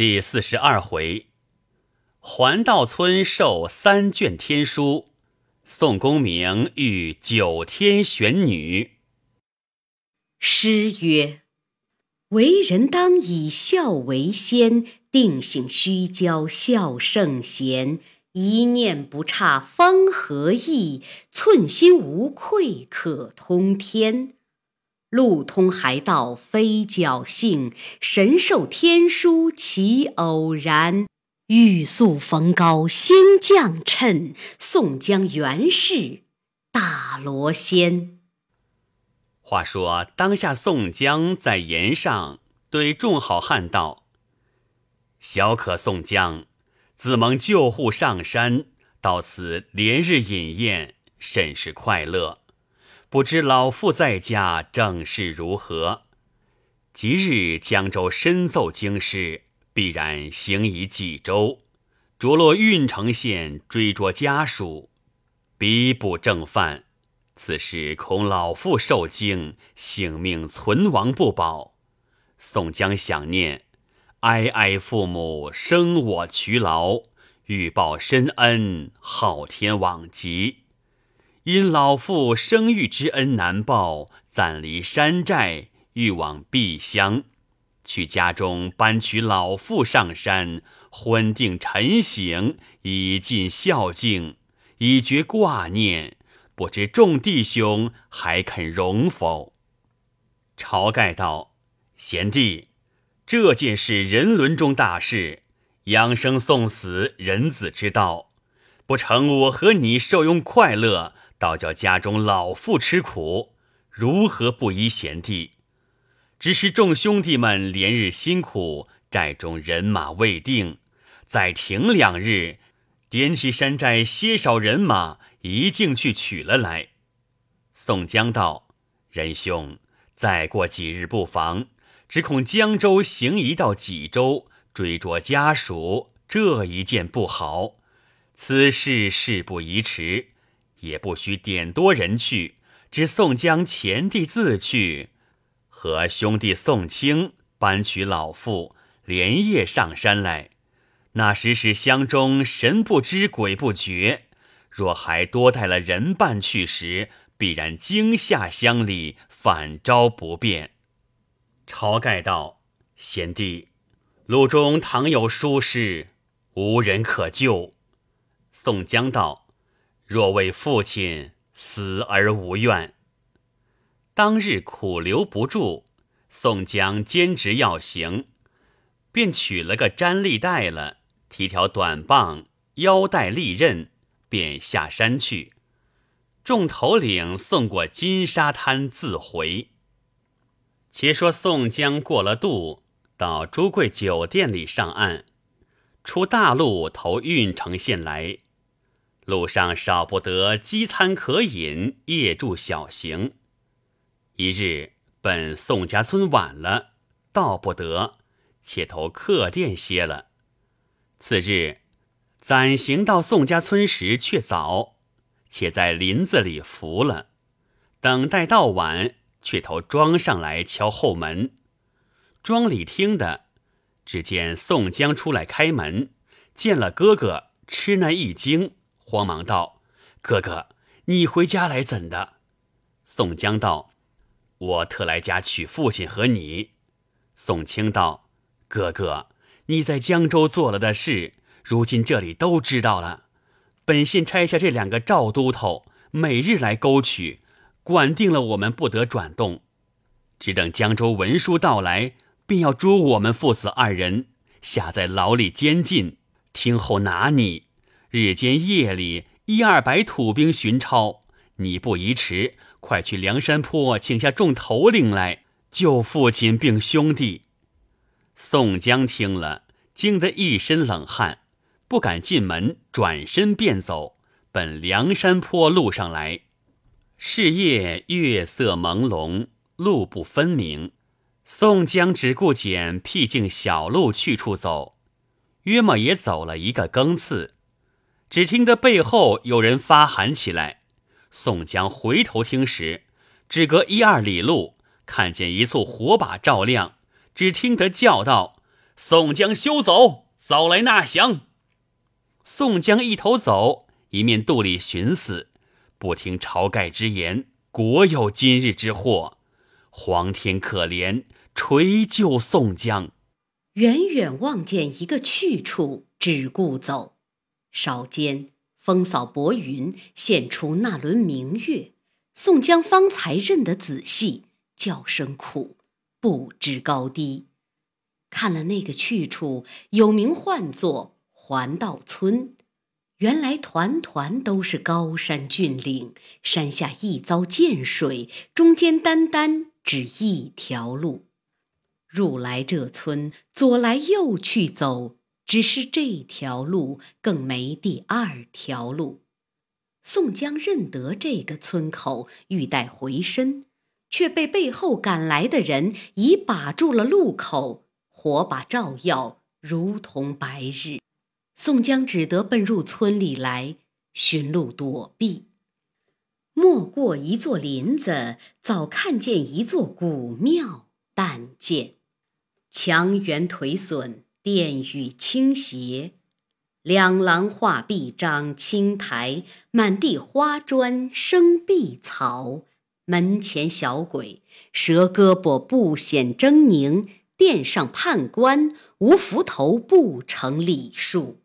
第四十二回，环道村授三卷天书，宋公明遇九天玄女。诗曰：“为人当以孝为先，定性须教孝圣贤。一念不差方合意，寸心无愧可通天。”路通海道非侥幸，神授天书其偶然。欲速逢高先降趁，宋江原是大罗仙。话说当下，宋江在岩上对众好汉道：“小可宋江，自蒙救护上山，到此连日饮宴，甚是快乐。”不知老父在家正事如何？即日江州深奏京师，必然行移济州，着落郓城县追捉家属，逼捕正犯。此事恐老父受惊，性命存亡不保。宋江想念，哀哀父母生我劬劳，欲报深恩，昊天罔极。因老父生育之恩难报，暂离山寨，欲往碧乡，去家中搬取老父上山，婚定陈行，以尽孝敬，以绝挂念。不知众弟兄还肯容否？晁盖道：“贤弟，这件事人伦中大事，养生送死，人子之道，不成我和你受用快乐。”倒叫家中老妇吃苦，如何不依贤弟？只是众兄弟们连日辛苦，寨中人马未定，再停两日，点起山寨些少人马，一径去取了来。宋江道：“仁兄，再过几日不妨，只恐江州行移到济州，追捉家属，这一件不好。此事事不宜迟。”也不须点多人去，只宋江前弟自去，和兄弟宋清搬取老父，连夜上山来。那时是乡中神不知鬼不觉，若还多带了人伴去时，必然惊吓乡里，反招不便。晁盖道：“贤弟，路中倘有疏失，无人可救。”宋江道。若为父亲死而无怨，当日苦留不住，宋江坚持要行，便取了个毡笠带了，提条短棒，腰带利刃，便下山去。众头领送过金沙滩自回。且说宋江过了渡，到朱贵酒店里上岸，出大路投郓城县来。路上少不得饥餐可饮，夜住小行。一日奔宋家村晚了，到不得，且投客店歇了。次日暂行到宋家村时，却早，且在林子里伏了，等待到晚，却投庄上来敲后门。庄里听的，只见宋江出来开门，见了哥哥，吃那一惊。慌忙道：“哥哥，你回家来怎的？”宋江道：“我特来家取父亲和你。”宋清道：“哥哥，你在江州做了的事，如今这里都知道了。本县差下这两个赵都头，每日来勾取，管定了我们不得转动，只等江州文书到来，便要捉我们父子二人，下在牢里监禁，听候拿你。”日间夜里一二百土兵巡抄，你不宜迟，快去梁山坡请下众头领来救父亲并兄弟。宋江听了，惊得一身冷汗，不敢进门，转身便走，奔梁山坡路上来。是夜月色朦胧，路不分明。宋江只顾捡僻静小路去处走，约莫也走了一个更次。只听得背后有人发喊起来，宋江回头听时，只隔一二里路，看见一簇火把照亮，只听得叫道：“宋江休走，早来纳降。”宋江一头走，一面肚里寻思：不听晁盖之言，果有今日之祸。皇天可怜，垂救宋江。远远望见一个去处，只顾走。稍间，风扫薄云，现出那轮明月。宋江方才认得仔细，叫声苦，不知高低。看了那个去处，有名唤作环道村。原来团团都是高山峻岭，山下一遭涧水，中间单单只一条路。入来这村，左来右去走，只是这条路，更没第二条路。宋江认得这个村口，欲待回身，却被背后赶来的人已把住了路口，火把照耀，如同白日。宋江只得奔入村里来寻路躲避。没过一座林子，早看见一座古庙，但见。墙垣颓损，殿宇倾斜，两廊画壁长青苔，满地花砖生碧草。门前小鬼蛇胳膊不显狰狞，殿上判官无斧头不成礼数。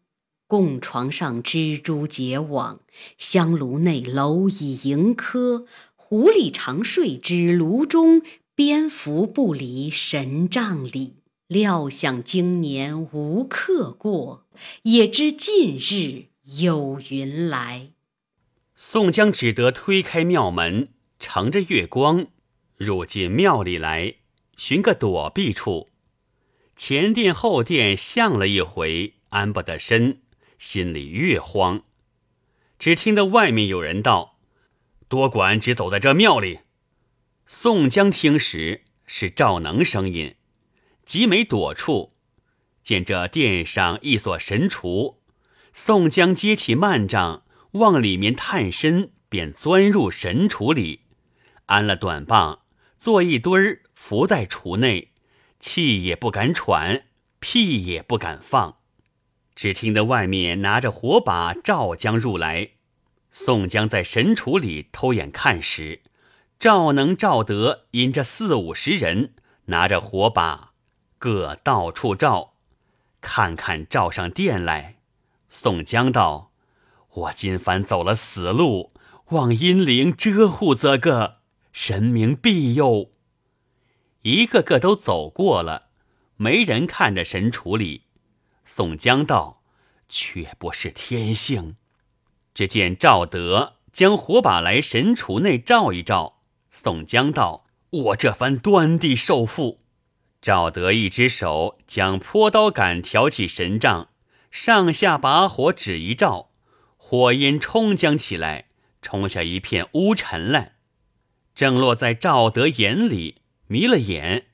供床上蜘蛛结网，香炉内蝼蚁盈科，狐狸常睡之炉中。蝙蝠不离神帐里，料想今年无客过，也知近日有云来。宋江只得推开庙门，乘着月光入进庙里来，寻个躲避处。前殿后殿向了一回，安不得身，心里越慌。只听得外面有人道：“多管只走在这庙里。”宋江听时是赵能声音，急没躲处，见这殿上一所神厨，宋江接起幔帐往里面探身，便钻入神厨里，安了短棒，坐一堆儿伏在厨内，气也不敢喘，屁也不敢放。只听得外面拿着火把照将入来，宋江在神厨里偷眼看时。赵能、赵德引着四五十人，拿着火把，各到处照，看看照上殿来。宋江道：“我今番走了死路，望阴灵遮护则个，神明庇佑。”一个个都走过了，没人看着神处理。宋江道：“却不是天性。”只见赵德将火把来神厨内照一照。宋江道：“我这番端地受缚。”赵德一只手将坡刀杆挑起神杖，上下把火指一照，火焰冲将起来，冲下一片乌尘来，正落在赵德眼里，迷了眼，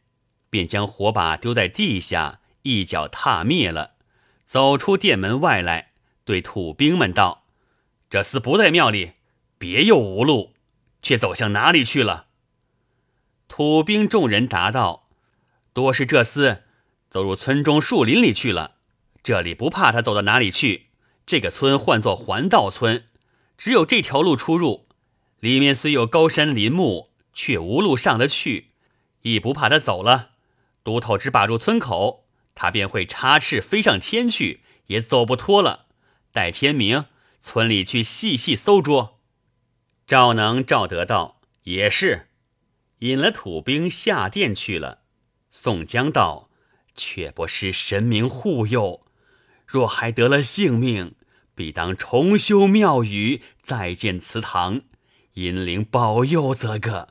便将火把丢在地下，一脚踏灭了，走出殿门外来，对土兵们道：“这厮不在庙里，别又无路。”却走向哪里去了？土兵众人答道：“多是这厮走入村中树林里去了。这里不怕他走到哪里去。这个村唤作环道村，只有这条路出入。里面虽有高山林木，却无路上得去。亦不怕他走了，都头只把住村口，他便会插翅飞上天去，也走不脱了。待天明，村里去细细搜捉。”赵能、赵德道也是，引了土兵下殿去了。宋江道：“却不失神明护佑，若还得了性命，必当重修庙宇，再建祠堂，引灵保佑则个。”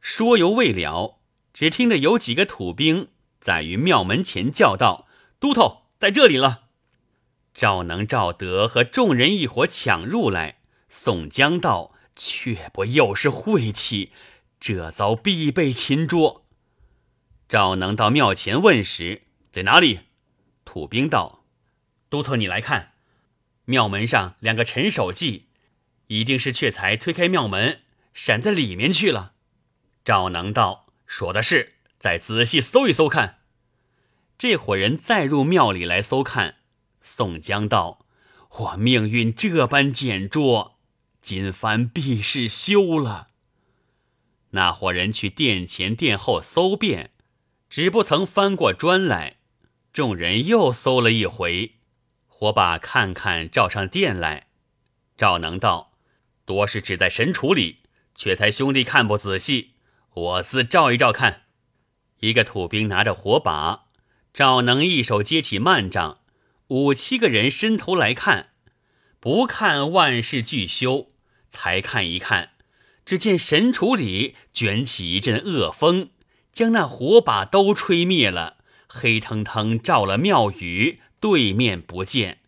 说犹未了，只听得有几个土兵在于庙门前叫道：“都头在这里了！”赵能、赵德和众人一伙抢入来。宋江道。却不又是晦气，这遭必被擒捉。赵能到庙前问时，在哪里？土兵道：“都头，你来看，庙门上两个陈守记，一定是却才推开庙门，闪在里面去了。”赵能道：“说的是，再仔细搜一搜看。”这伙人再入庙里来搜看。宋江道：“我命运这般简拙，今番必是休了。”那伙人去殿前殿后搜遍，只不曾翻过砖来。众人又搜了一回，火把看看照上殿来。赵能道：“多是只在神厨里，却才兄弟看不仔细，我自照一照看。”一个土兵拿着火把，赵能一手接起幔帐，五七个人伸头来看，不看万事俱休，才看一看，只见神厨里卷起一阵恶风，将那火把都吹灭了，黑腾腾照了庙宇，对面不见。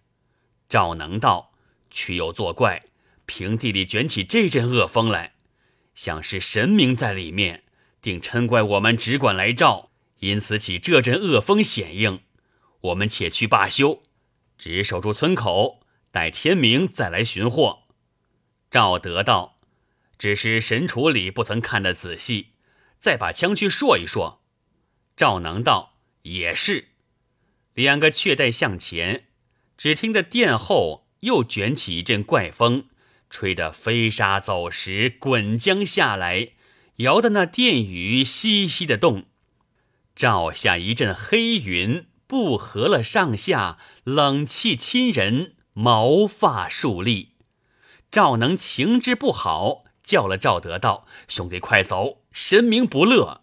赵能道：“去又作怪，平地里卷起这阵恶风来，想是神明在里面。”定嗔怪我们只管来照，因此起这阵恶风险应。我们且去罢休，只守住村口，待天明再来寻获。赵德道：“只是神厨里不曾看得仔细，再把枪去说一说。”赵能道：“也是。”两个却待向前，只听得殿后又卷起一阵怪风，吹得飞沙走石，滚将下来。摇的那殿宇稀稀的动，照下一阵黑云，不合了上下，冷气侵人，毛发竖立。赵能情之不好，叫了赵德道：“兄弟，快走，神明不乐。”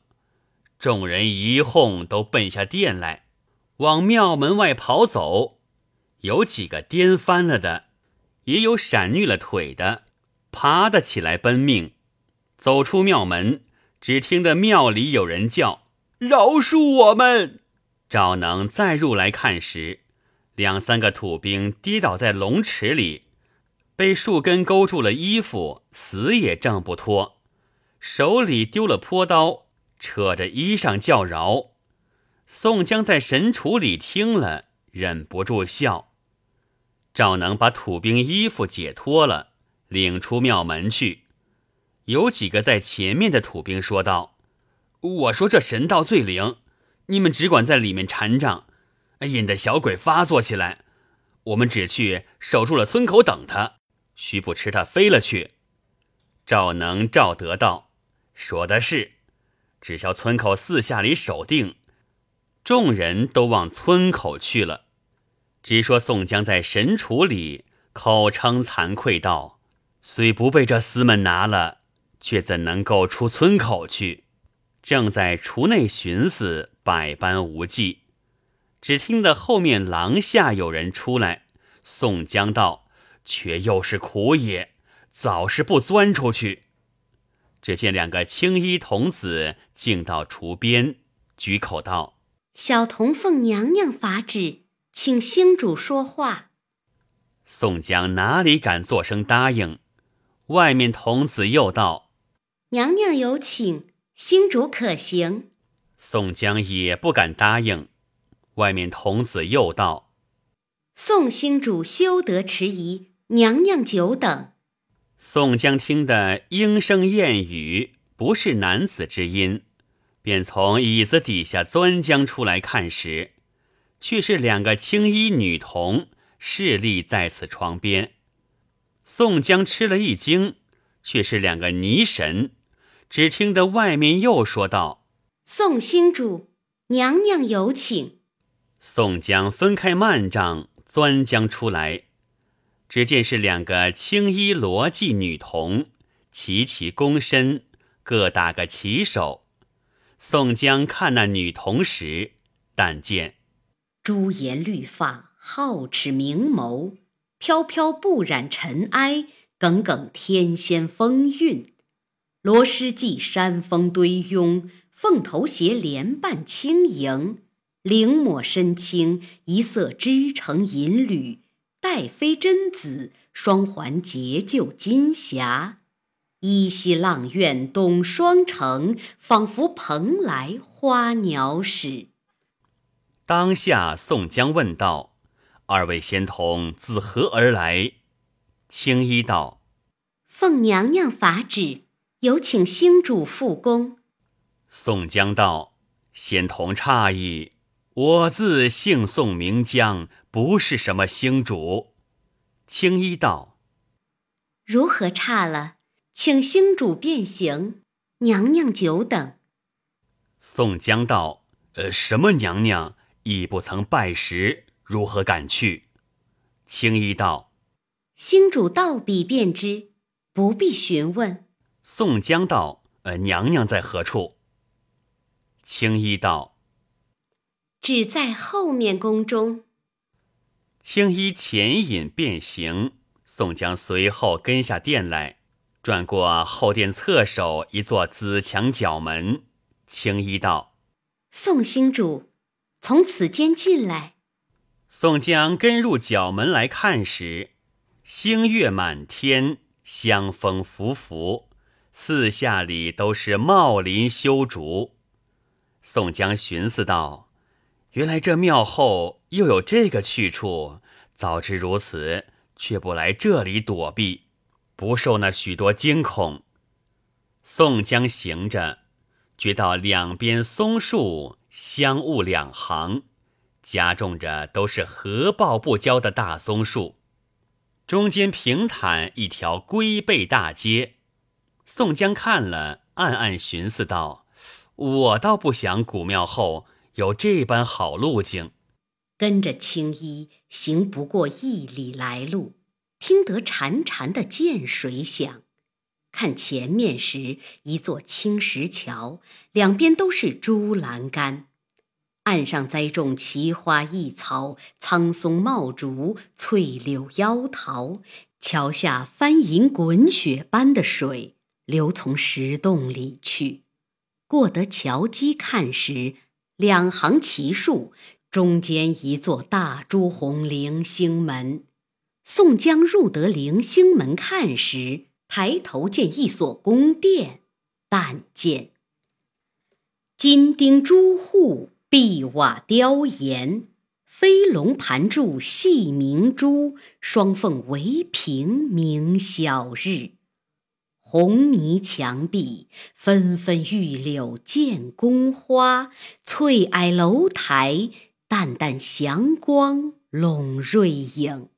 众人一哄，都奔下殿来，往庙门外跑走。有几个颠翻了的，也有闪绿了腿的，爬得起来奔命。走出庙门，只听得庙里有人叫：“饶恕我们！”赵能再入来看时，两三个土兵跌倒在龙池里，被树根勾住了衣服，死也挣不脱，手里丢了坡刀，扯着衣裳叫饶。宋江在神厨里听了，忍不住笑。赵能把土兵衣服解脱了，领出庙门去。有几个在前面的土兵说道：“我说这神道最灵，你们只管在里面缠帐，引得小鬼发作起来。我们只去守住了村口等他，须不吃他飞了去。”赵能、赵德道：“说的是，只消村口四下里守定。”众人都往村口去了，只说宋江在神厨里口称惭愧道：“虽不被这厮们拿了。”却怎能够出村口去？正在厨内寻思，百般无计。只听得后面廊下有人出来。宋江道：“却又是苦也，早是不钻出去。”只见两个青衣童子径到厨边，举口道：“小童奉娘娘法旨，请星主说话。”宋江哪里敢作声答应？外面童子又道。娘娘有请，星主可行。宋江也不敢答应。外面童子又道：“宋星主休得迟疑，娘娘久等。”宋江听得莺声燕语，不是男子之音，便从椅子底下钻将出来看时，却是两个青衣女童侍立在此床边。宋江吃了一惊，却是两个泥神。只听得外面又说道：“宋星主，娘娘有请。”宋江分开幔帐，钻将出来，只见是两个青衣罗髻女童，齐齐躬身，各打个旗手。宋江看那女童时，但见朱颜绿发，皓齿明眸，飘飘不染尘埃，耿耿天仙风韵。罗诗髻山峰堆拥，凤头鞋莲瓣轻盈，绫抹身轻，一色织成银缕，带飞真紫，双环结就金霞。依稀阆苑东双城，仿佛蓬莱花鸟使。当下宋江问道：“二位仙童自何而来？”青衣道：“奉娘娘法旨。”有请星主复宫。宋江道：“仙童诧异，我自姓宋名江，不是什么星主。”青衣道：“如何差了？请星主便行，娘娘久等。”宋江道：“呃，什么娘娘？亦不曾拜时，如何敢去？”青衣道：“星主到彼便知，不必询问。”宋江道：“呃，娘娘在何处？”青衣道：“只在后面宫中。”青衣前引便行，宋江随后跟下殿来，转过后殿侧首一座紫墙角门。青衣道：“宋星主，从此间进来。”宋江跟入角门来看时，星月满天，香风拂拂，四下里都是茂林修竹。宋江寻思道：“原来这庙后又有这个去处，早知如此，却不来这里躲避，不受那许多惊恐。”宋江行着。觉到两边松树相误两行，夹种着都是合抱不交的大松树，中间平坦一条龟背大街。宋江看了，暗暗寻思道：“我倒不想古庙后有这般好路径。”跟着青衣行不过一里来路，听得潺潺的涧水响。看前面时，一座青石桥，两边都是朱栏杆，岸上栽种奇花异草，苍松茂竹，翠柳妖桃。桥下翻银滚雪般的水流从石洞里去。过得桥基看时，两行奇树，中间一座大朱红棂星门。宋江入得棂星门看时，抬头见一所宫殿，但见金钉朱户，碧瓦雕檐，飞龙盘柱细明珠，双凤围屏明晓日。红泥墙壁纷纷玉柳见宫花，翠霭楼台淡淡祥光笼瑞影。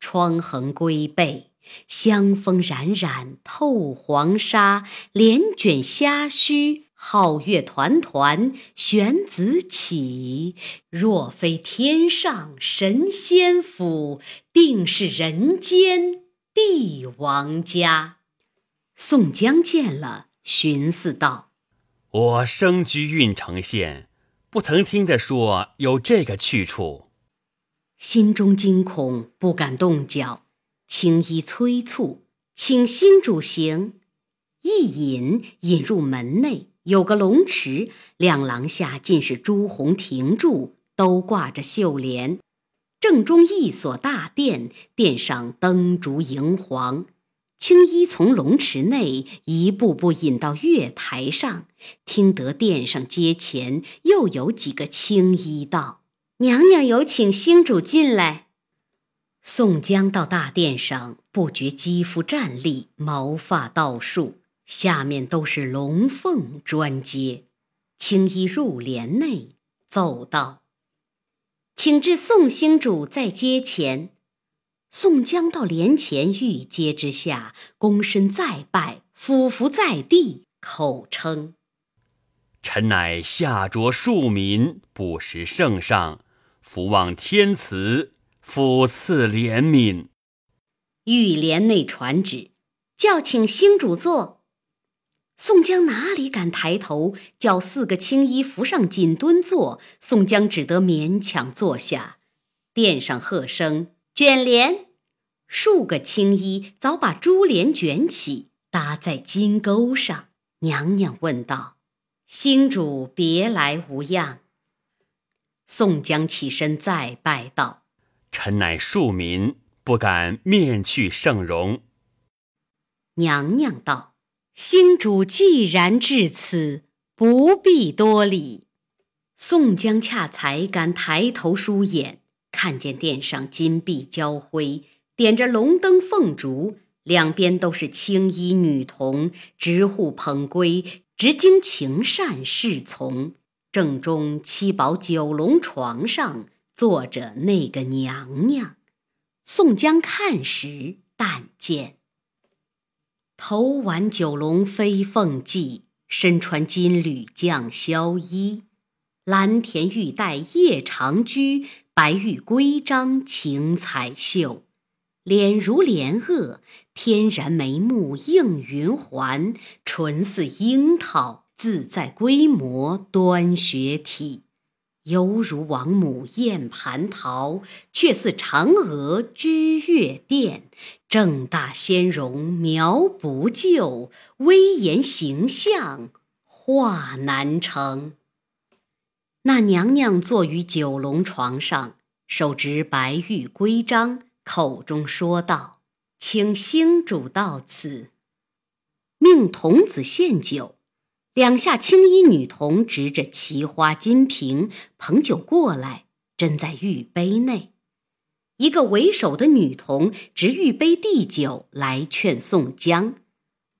窗横龟背。香风冉冉透黄沙，帘卷虾须，皓月团团悬紫起。若非天上神仙府，定是人间帝王家。宋江见了，寻思道：“我生居郓城县，不曾听得说有这个去处，心中惊恐，不敢动脚。”青衣催促，请星主行。一引引入门内，有个龙池，两廊下尽是朱红亭柱，都挂着绣帘。正中一所大殿，殿上灯烛荧黄。青衣从龙池内一步步引到月台上，听得殿上阶前又有几个青衣道：“娘娘有请星主进来。”宋江到大殿上，不觉肌肤站立，毛发倒竖，下面都是龙凤专阶。青衣入帘内，奏道：“请至宋星主在阶前。”宋江到帘前御阶之下，躬身再拜，俯伏在地，口称：“臣乃下着庶民，不识圣上，伏望天慈。”俯赐怜悯。御帘内传旨，叫请星主坐。宋江哪里敢抬头，叫四个青衣扶上锦墩坐。宋江只得勉强坐下。殿上喝声卷帘，数个青衣早把珠帘卷起，搭在金钩上。娘娘问道：“星主别来无恙？”宋江起身再拜道。臣乃庶民，不敢面去圣容。娘娘道：“星主既然至此，不必多礼。”宋江恰才敢抬头舒眼，看见殿上金碧交辉，点着龙灯凤烛，两边都是青衣女童，执笏捧圭，直经情善侍从。正中七宝九龙床上坐着那个娘娘。宋江看时，但见头挽九龙飞凤髻，身穿金缕绛绡衣，蓝田玉带夜长居，白玉规章晴彩绣。脸如莲萼，天然眉目映云环，唇似樱桃，自在规模端雪体，犹如王母宴蟠桃，却似嫦娥居月殿。正大仙容描不就，威严形象画难成。那娘娘坐于九龙床上，手执白玉规章。口中说道：“请星主到此，命童子献酒。”两下青衣女童执着奇花金瓶捧酒过来，斟在玉杯内。一个为首的女童执玉杯递酒来劝宋江。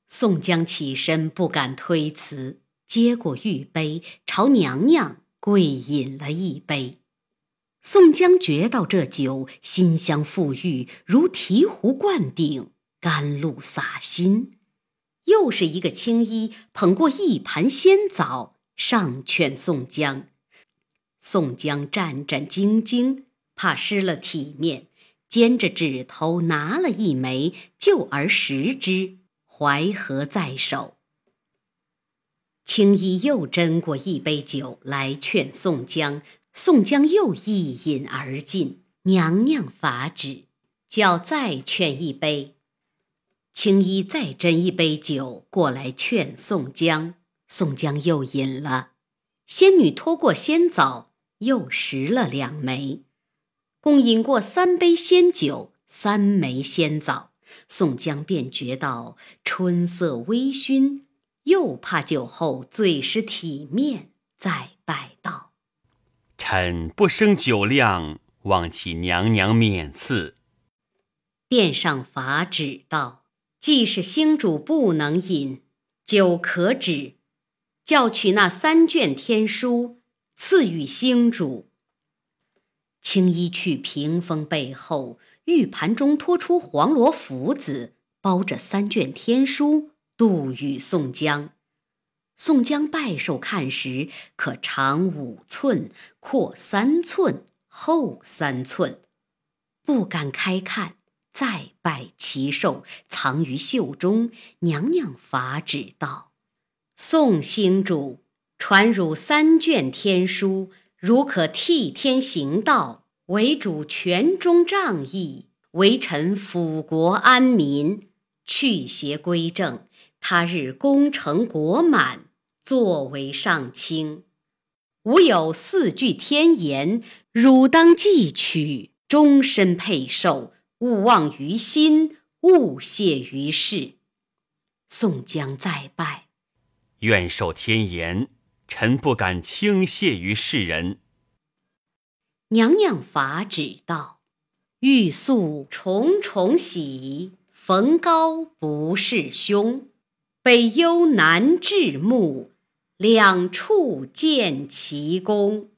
宋江起身不敢推辞，接过玉杯，朝娘娘跪饮了一杯。宋江觉到这酒馨香馥郁，如醍醐灌顶，甘露洒心。又是一个青衣捧过一盘仙枣，上劝宋江。宋江战战兢兢，怕失了体面，尖着指头拿了一枚，就而食之，怀合在手。青衣又斟过一杯酒来劝宋江。宋江又一饮而尽，娘娘法旨，叫再劝一杯。青衣再斟一杯酒过来劝宋江，宋江又饮了。仙女托过仙枣，又拾了两枚，共饮过三杯仙酒，三枚仙枣。宋江便觉到春色微醺，又怕酒后醉失体面，再拜道。臣不生酒量，望其娘娘免赐。殿上法旨道：既是星主不能饮酒，可止，叫取那三卷天书赐予星主。青衣去屏风背后，玉盘中托出黄罗符子，包着三卷天书，渡与宋江。宋江拜寿看时，可长五寸，阔三寸，厚三寸，不敢开看。再拜其寿，藏于袖中。娘娘法旨道：“宋星主，传汝三卷天书，如可替天行道，为主权中仗义，为臣辅国安民，去邪归正。他日功成国满。”作为上卿，吾有四句天言，汝当记取，终身佩受，勿忘于心，勿泄于世。宋江再拜，愿受天言，臣不敢轻泄于世人。娘娘法旨道：欲诉重重喜，逢高不是凶，北幽南至暮。两处见奇功。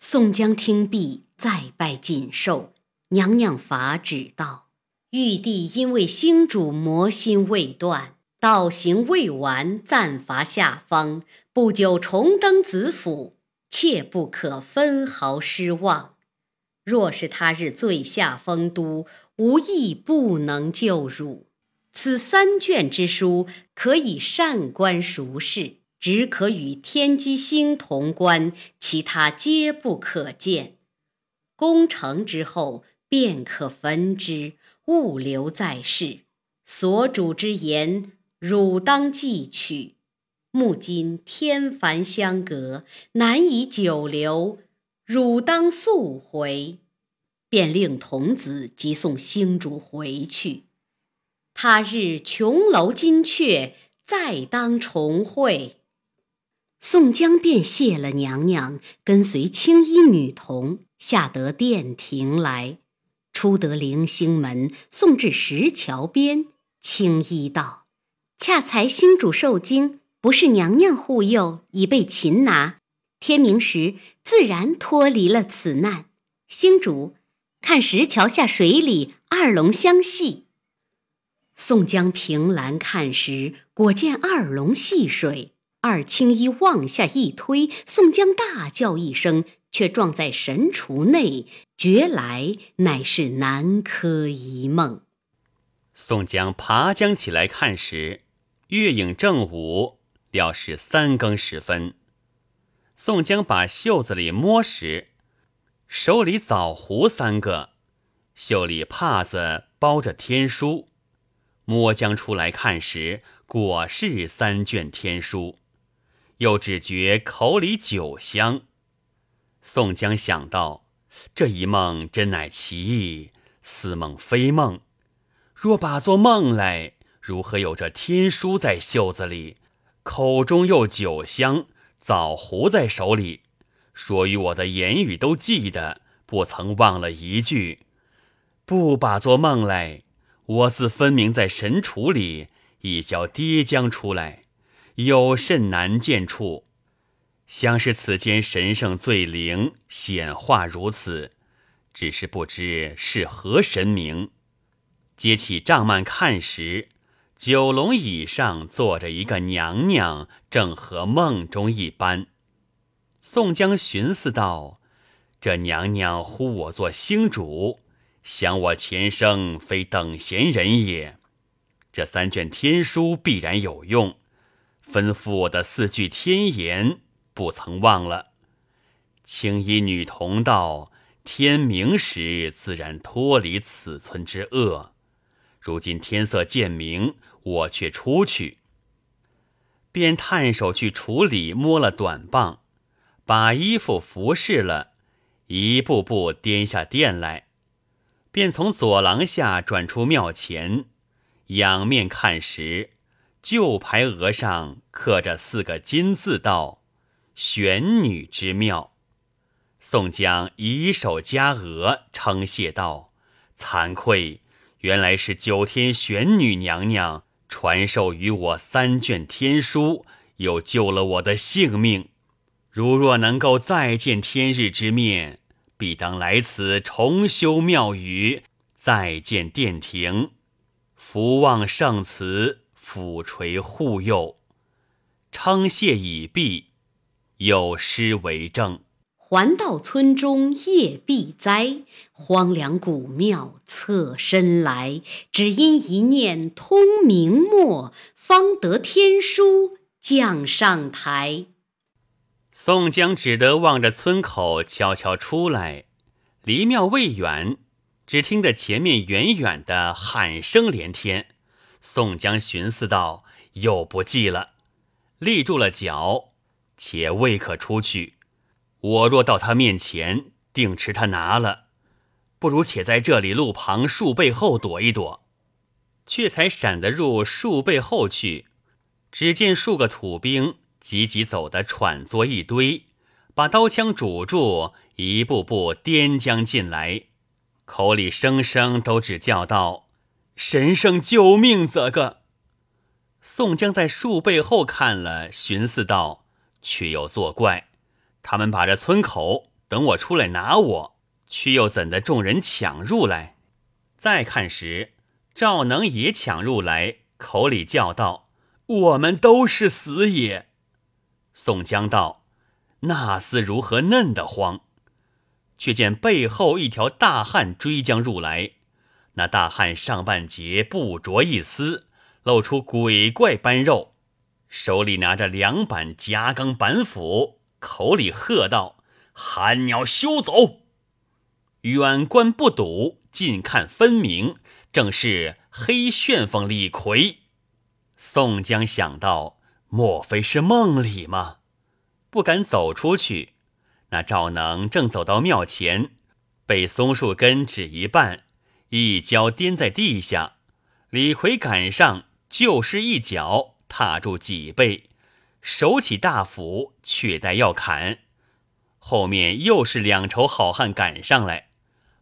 宋江听毕，再拜锦寿。娘娘法旨道：玉帝因为星主魔心未断，道行未完，暂罚下方，不久重登子府，切不可分毫失望。若是他日醉下丰都，无意不能救汝。此三卷之书，可以善观熟视。只可与天机星同观，其他皆不可见。功成之后，便可焚之，勿留在世。所主之言，汝当记取。目今天凡相隔，难以久留，汝当速回。便令童子即送星主回去。他日琼楼金阙，再当重会。宋江便谢了娘娘，跟随青衣女童下得殿庭来，出得灵星门，送至石桥边。青衣道：“恰才星主受惊，不是娘娘护佑，已被擒拿。天明时自然脱离了此难。星主看石，桥下水里二龙相戏。宋江凭栏看时，果见二龙戏水。二青衣往下一推，宋江大叫一声，却撞在神厨内，觉来乃是南柯一梦。宋江爬将起来看时，月影正午，料是三更时分。宋江把袖子里摸时，手里枣核三个，袖里帕子包着天书。摸将出来看时，果是三卷天书，又只觉口里酒香。宋江想到：这一梦真乃奇异，似梦非梦。若把作梦来，如何有这天书在袖子里，口中又酒香，枣核在手里，说与我的言语都记得，不曾忘了一句。不把作梦来。我自分明在神厨里一脚跌将出来，有甚难见处？想是此间神圣最灵显化如此，只是不知是何神明。揭起帐幔看时，九龙椅上坐着一个娘娘，正和梦中一般。宋江寻思道：“这娘娘呼我做星主。”想我前生非等闲人也，这三卷天书必然有用。吩咐我的四句天言，不曾忘了。青衣女童道：“天明时自然脱离此村之恶。如今天色渐明，我却出去。”便探手去处理，摸了短棒，把衣服服侍了，一步步颠下殿来。便从左廊下转出庙前，仰面看时，旧牌额上刻着四个金字，道：“玄女之庙。”宋江以手夹额，称谢道：“惭愧，原来是九天玄女娘娘传授于我三卷天书，又救了我的性命。如若能够再见天日之面。”必当来此重修庙宇，再建殿庭，福望圣慈，抚垂护佑。称谢已毕，有诗为证：还到村中夜必灾，荒凉古庙侧身来。只因一念通明末，方得天书降上台。宋江只得望着村口悄悄出来，离庙未远，只听得前面远远的喊声连天。宋江寻思道：“又不济了，立住了脚，且未可出去。我若到他面前，定吃他拿了。不如且在这里路旁树背后躲一躲。”却才闪得入树背后去，只见数个土兵。急急走的喘作一堆，把刀枪拄住，一步步颠将进来，口里声声都只叫道：“神圣救命！”则个宋江在树背后看了，寻思道：“却又作怪，他们把这村口等我出来拿我，却又怎的众人抢入来？”再看时，赵能也抢入来，口里叫道：“我们都是死也。”宋江道：“那厮如何嫩得慌？”却见背后一条大汉追将入来，那大汉上半截不着一丝，露出鬼怪般肉，手里拿着两板夹钢板斧，口里喝道：“寒鸟休走！”远观不睹，近看分明，正是黑旋风李逵。宋江想到。莫非是梦里吗？不敢走出去。那赵能正走到庙前，被松树根指一半，一跤颠在地下。李逵赶上，就是一脚踏住脊背，手起大斧，却待要砍。后面又是两筹好汉赶上来，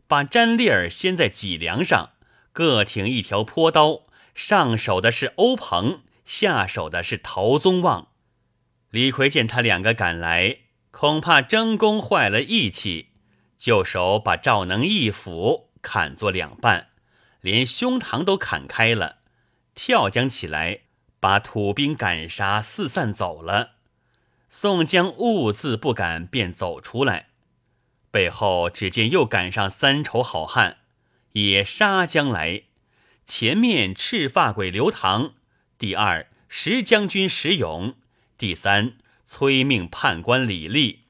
把詹烈儿掀在脊梁上，各挺一条坡刀，上手的是欧鹏。下手的是陶宗旺，李逵见他两个赶来，恐怕争功坏了义气，就手把赵能一斧砍作两半，连胸膛都砍开了，跳将起来，把土兵赶杀，四散走了。宋江兀自不敢，便走出来，背后只见又赶上三丑好汉，也杀将来。前面赤发鬼刘唐，第二石将军石勇，第三。催命判官李立，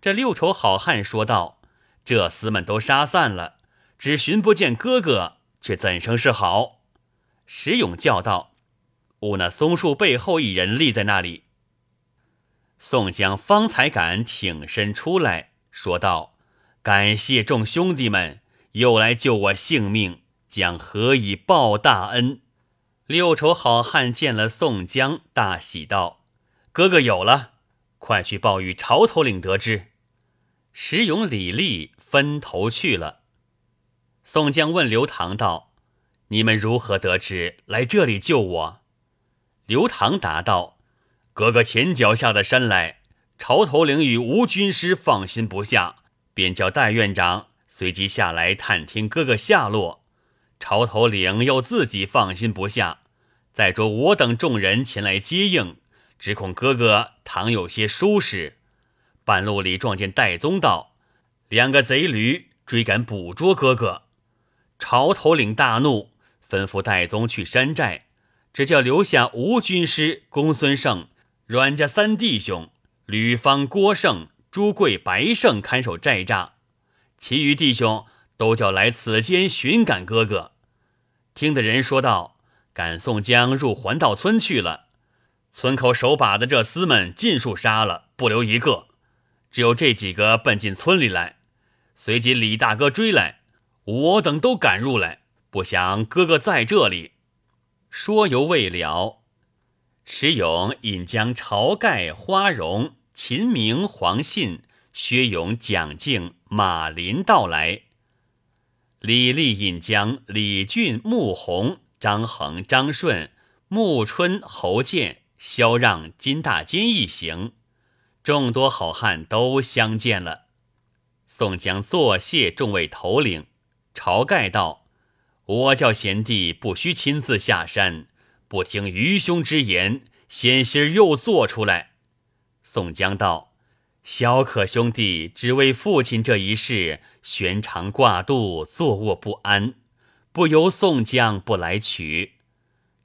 这六丑好汉说道：“这厮们都杀散了，只寻不见哥哥，却怎生是好？”石勇叫道：“吾那松树背后一人立在那里。”宋江方才敢挺身出来说道：“感谢众兄弟们，又来救我性命，将何以报大恩？”六丑好汉见了宋江，大喜道。哥哥有了，快去报与潮头领得知。石勇、李立分头去了。宋江问刘唐道：“你们如何得知来这里救我？”刘唐答道：“哥哥前脚下的山来，潮头领与吴军师放心不下，便叫戴院长随即下来探听哥哥下落。潮头领又自己放心不下，再着我等众人前来接应。”只恐哥哥倘有些疏失，半路里撞见戴宗道，两个贼驴追赶捕捉哥哥。朝头领大怒，吩咐戴宗去山寨，只叫留下吴军师公孙胜、阮家三弟兄吕方、郭胜、朱贵、白胜看守寨栅，其余弟兄都叫来此间寻赶哥哥。听的人说道：“赶宋江入环道村去了。”村口守把的这厮们尽数杀了，不留一个。只有这几个奔进村里来，随即李大哥追来，我等都赶入来。不想哥哥在这里。说犹未了，石勇引将晁盖、花荣、秦明、黄信、薛勇、蒋敬、马林到来。李立引将李俊、穆弘、张衡、张顺、穆春、侯健。萧让、金大坚一行，众多好汉都相见了。宋江作谢众位头领。晁盖道：“我叫贤弟不须亲自下山，不听愚兄之言，险些又做出来。”宋江道：“小可兄弟只为父亲这一事，悬肠挂肚，坐卧不安，不由宋江不来取。”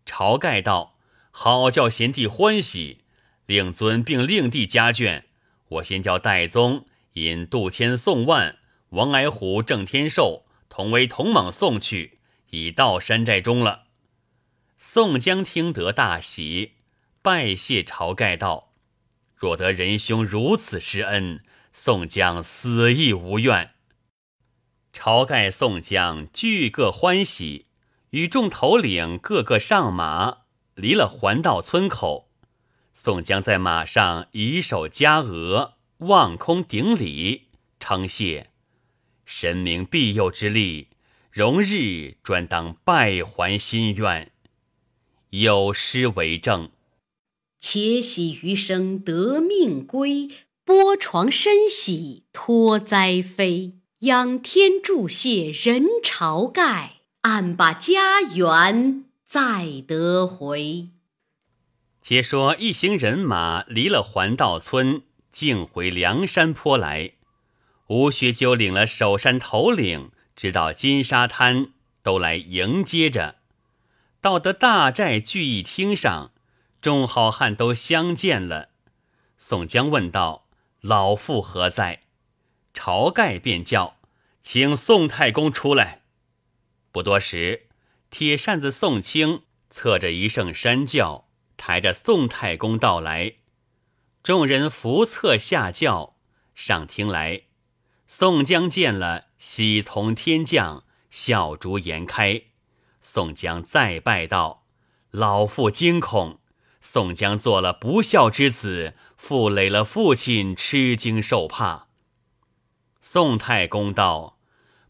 晁盖道。好叫贤弟欢喜，令尊并令弟家眷。我先叫戴宗引杜迁、宋万、王矮虎、郑天寿同为同莽送去，已到山寨中了。宋江听得大喜，拜谢晁盖道：“若得仁兄如此施恩，宋江死亦无怨。”晁盖、宋江俱各欢喜，与众头领个个上马。离了环道村口，宋江在马上以手夹额，望空顶礼，称谢神明庇佑之力，容日专当拜还心愿。有诗为证：且喜余生得命归，波床身喜脱灾飞。仰天祝谢人朝盖，暗把家园。再得回。且说一行人马离了环道村，径回梁山坡来。吴学究领了守山头领，直到金沙滩，都来迎接着。到得大寨聚义厅上，众好汉都相见了。宋江问道：“老父何在？”晁盖便叫：“请宋太公出来。”不多时。铁扇子宋清侧着一声山轿，抬着宋太公到来，众人扶侧下轿上厅来。宋江见了，喜从天降，笑逐颜开。宋江再拜道：“老父惊恐，宋江做了不孝之子，负累了父亲，吃惊受怕。”宋太公道：“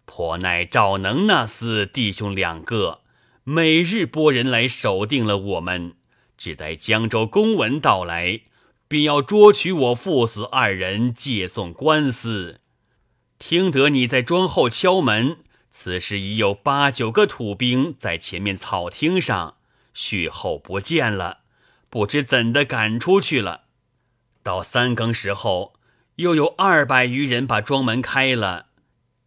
颇乃赵能那厮弟兄两个。”每日拨人来守定了我们，只待江州公文到来，便要捉取我父子二人，借送官司。听得你在庄后敲门，此时已有八九个土兵在前面草厅上，续后不见了，不知怎的赶出去了。到三更时候，又有二百余人把庄门开了，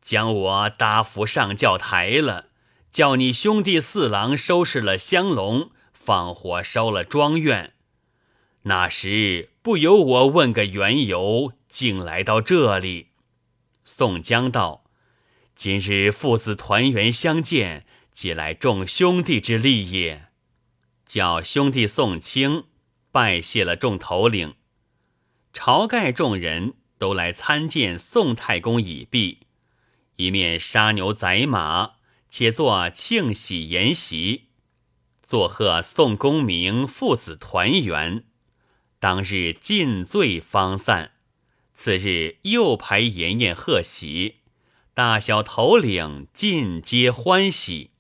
将我搭扶上轿台了，叫你兄弟四郎收拾了香笼，放火烧了庄院。那时不由我问个缘由，竟来到这里。宋江道：“今日父子团圆相见，即来众兄弟之利也。”叫兄弟宋清拜谢了众头领。晁盖众人都来参见宋太公已毕，一面杀牛宰马，且做庆喜筵席，作贺宋公明父子团圆。当日尽醉方散。次日又排筵宴贺喜，大小头领尽皆欢喜。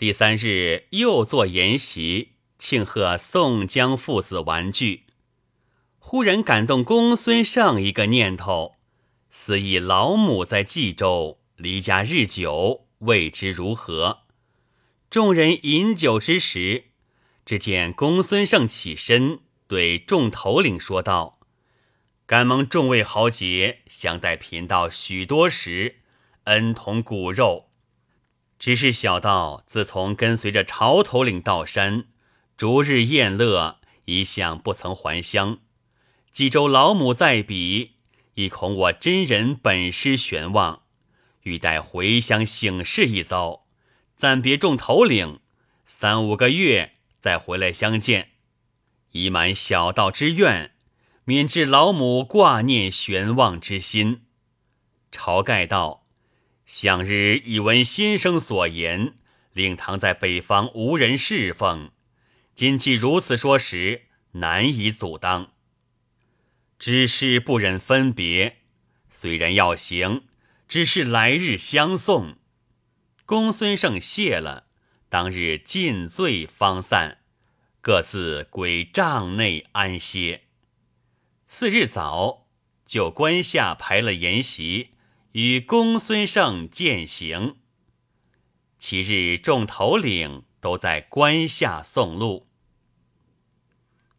第三日又做筵席，庆贺宋江父子玩聚。忽然感动公孙胜一个念头，思忆老母在冀州离家日久，未知如何。众人饮酒之时，只见公孙胜起身对众头领说道。敢蒙众位豪杰相待贫道许多时，恩同骨肉。只是小道自从跟随着朝头领到山，逐日宴乐，一向不曾还乡。冀州老母在彼，亦恐我真人本失玄望，欲待回乡省事一遭，暂别众头领三五个月，再回来相见，以满小道之愿。免致老母挂念玄望之心。晁盖道：“向日已闻先生所言，令堂在北方无人侍奉。今既如此说时，难以阻当。只是不忍分别，虽然要行，只是来日相送。”公孙胜谢了，当日尽醉方散，各自归帐内安歇。次日早，就关下排了筵席，与公孙胜饯行。其日众头领都在关下送路。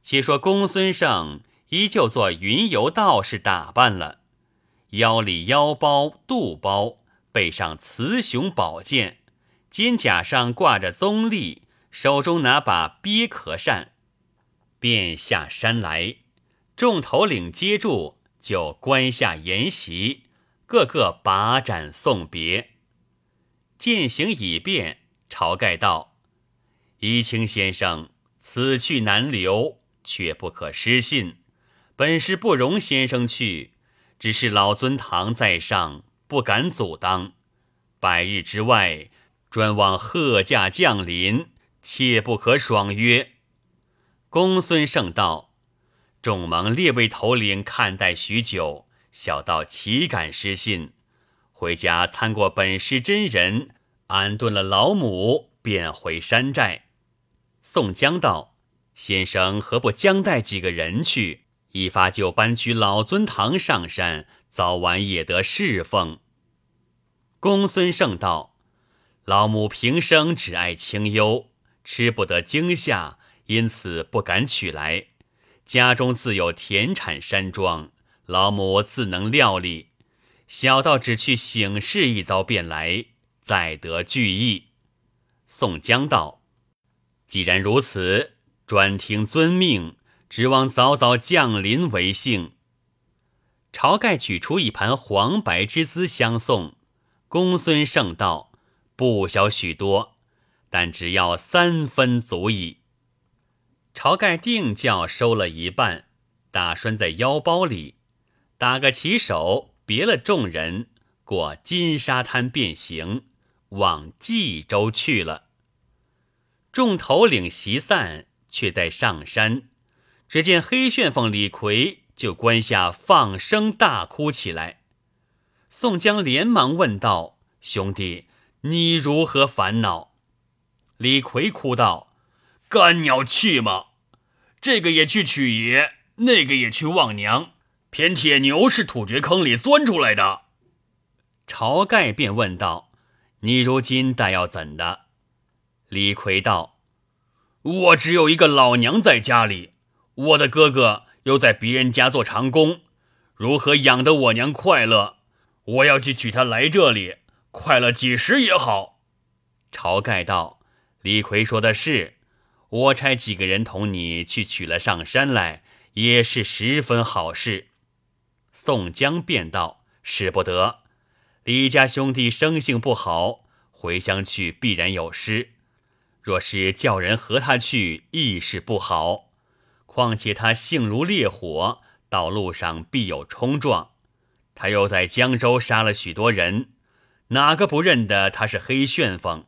且说公孙胜依旧做云游道士打扮了，腰里腰包、肚包，背上雌雄宝剑，肩甲上挂着棕笠，手中拿把鳖壳扇，便下山来。众头领接住，就关下筵席，个个把盏送别。饯行已毕，晁盖道：“怡清先生，此去难留，却不可失信。本是不容先生去，只是老尊堂在上，不敢阻当。百日之外，专望贺驾降临，切不可爽约。”公孙胜道。众蒙列位头领看待许久，小道岂敢失信？回家参过本师真人，安顿了老母，便回山寨。宋江道：“先生何不将带几个人去，一发就搬去老尊堂上山，早晚也得侍奉。”公孙胜道：“老母平生只爱清幽，吃不得惊吓，因此不敢取来。”家中自有田产山庄，老母自能料理。小道只去省事一遭便来，再得聚义。宋江道：“既然如此，专听遵命，指望早早降临为幸。”晁盖取出一盘黄白之资相送。公孙胜道：“不小许多，但只要三分足矣。”晁盖定叫收了一半，打拴在腰包里，打个旗手，别了众人，过金沙滩便行，往冀州去了。众头领席散，却在上山，只见黑旋风李逵就关下放声大哭起来。宋江连忙问道：“兄弟，你如何烦恼？”李逵哭道。干鸟气吗？这个也去取爷，那个也去望娘，偏铁牛是土掘坑里钻出来的。晁盖便问道：“你如今待要怎的？”李逵道：“我只有一个老娘在家里，我的哥哥又在别人家做长工，如何养得我娘快乐？我要去娶她来这里，快乐几时也好。”晁盖道：“李逵说的是，我差几个人同你去取了上山来。”也是十分好事。宋江便道：“使不得，李家兄弟生性不好，回乡去必然有失。若是叫人和他去，亦是不好。况且他性如烈火，道路上必有冲撞。他又在江州杀了许多人，哪个不认得他是黑旋风？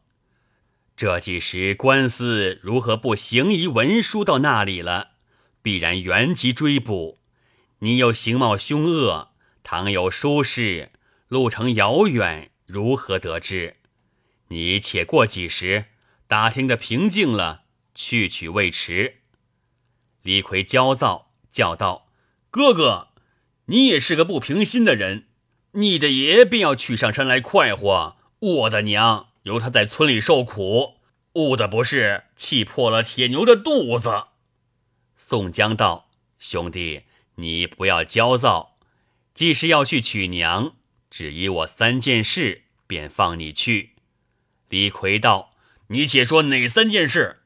这几时官司如何不行移文书到那里了？”必然原籍追捕，你又形貌凶恶，倘有疏失，路程遥远，如何得知？你且过几时，打听的平静了，去取未迟。李逵焦躁叫道：“哥哥，你也是个不平心的人，你的爷便要取上山来快活，我的娘由他在村里受苦，误的不是气破了铁牛的肚子。”宋江道：“兄弟，你不要焦躁。既是要去娶娘，只依我三件事，便放你去。”李逵道：“你且说哪三件事？”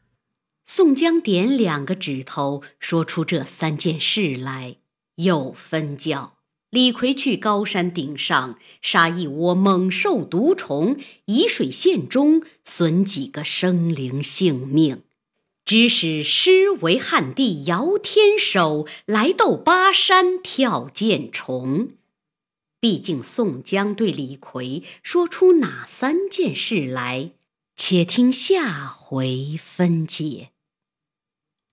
宋江点两个指头，说出这三件事来，又分教李逵去高山顶上杀一窝猛兽毒虫，沂水县中损几个生灵性命。指使诗为汉地摇天首来斗巴山跳涧虫。毕竟宋江对李逵说出哪三件事来，且听下回分解。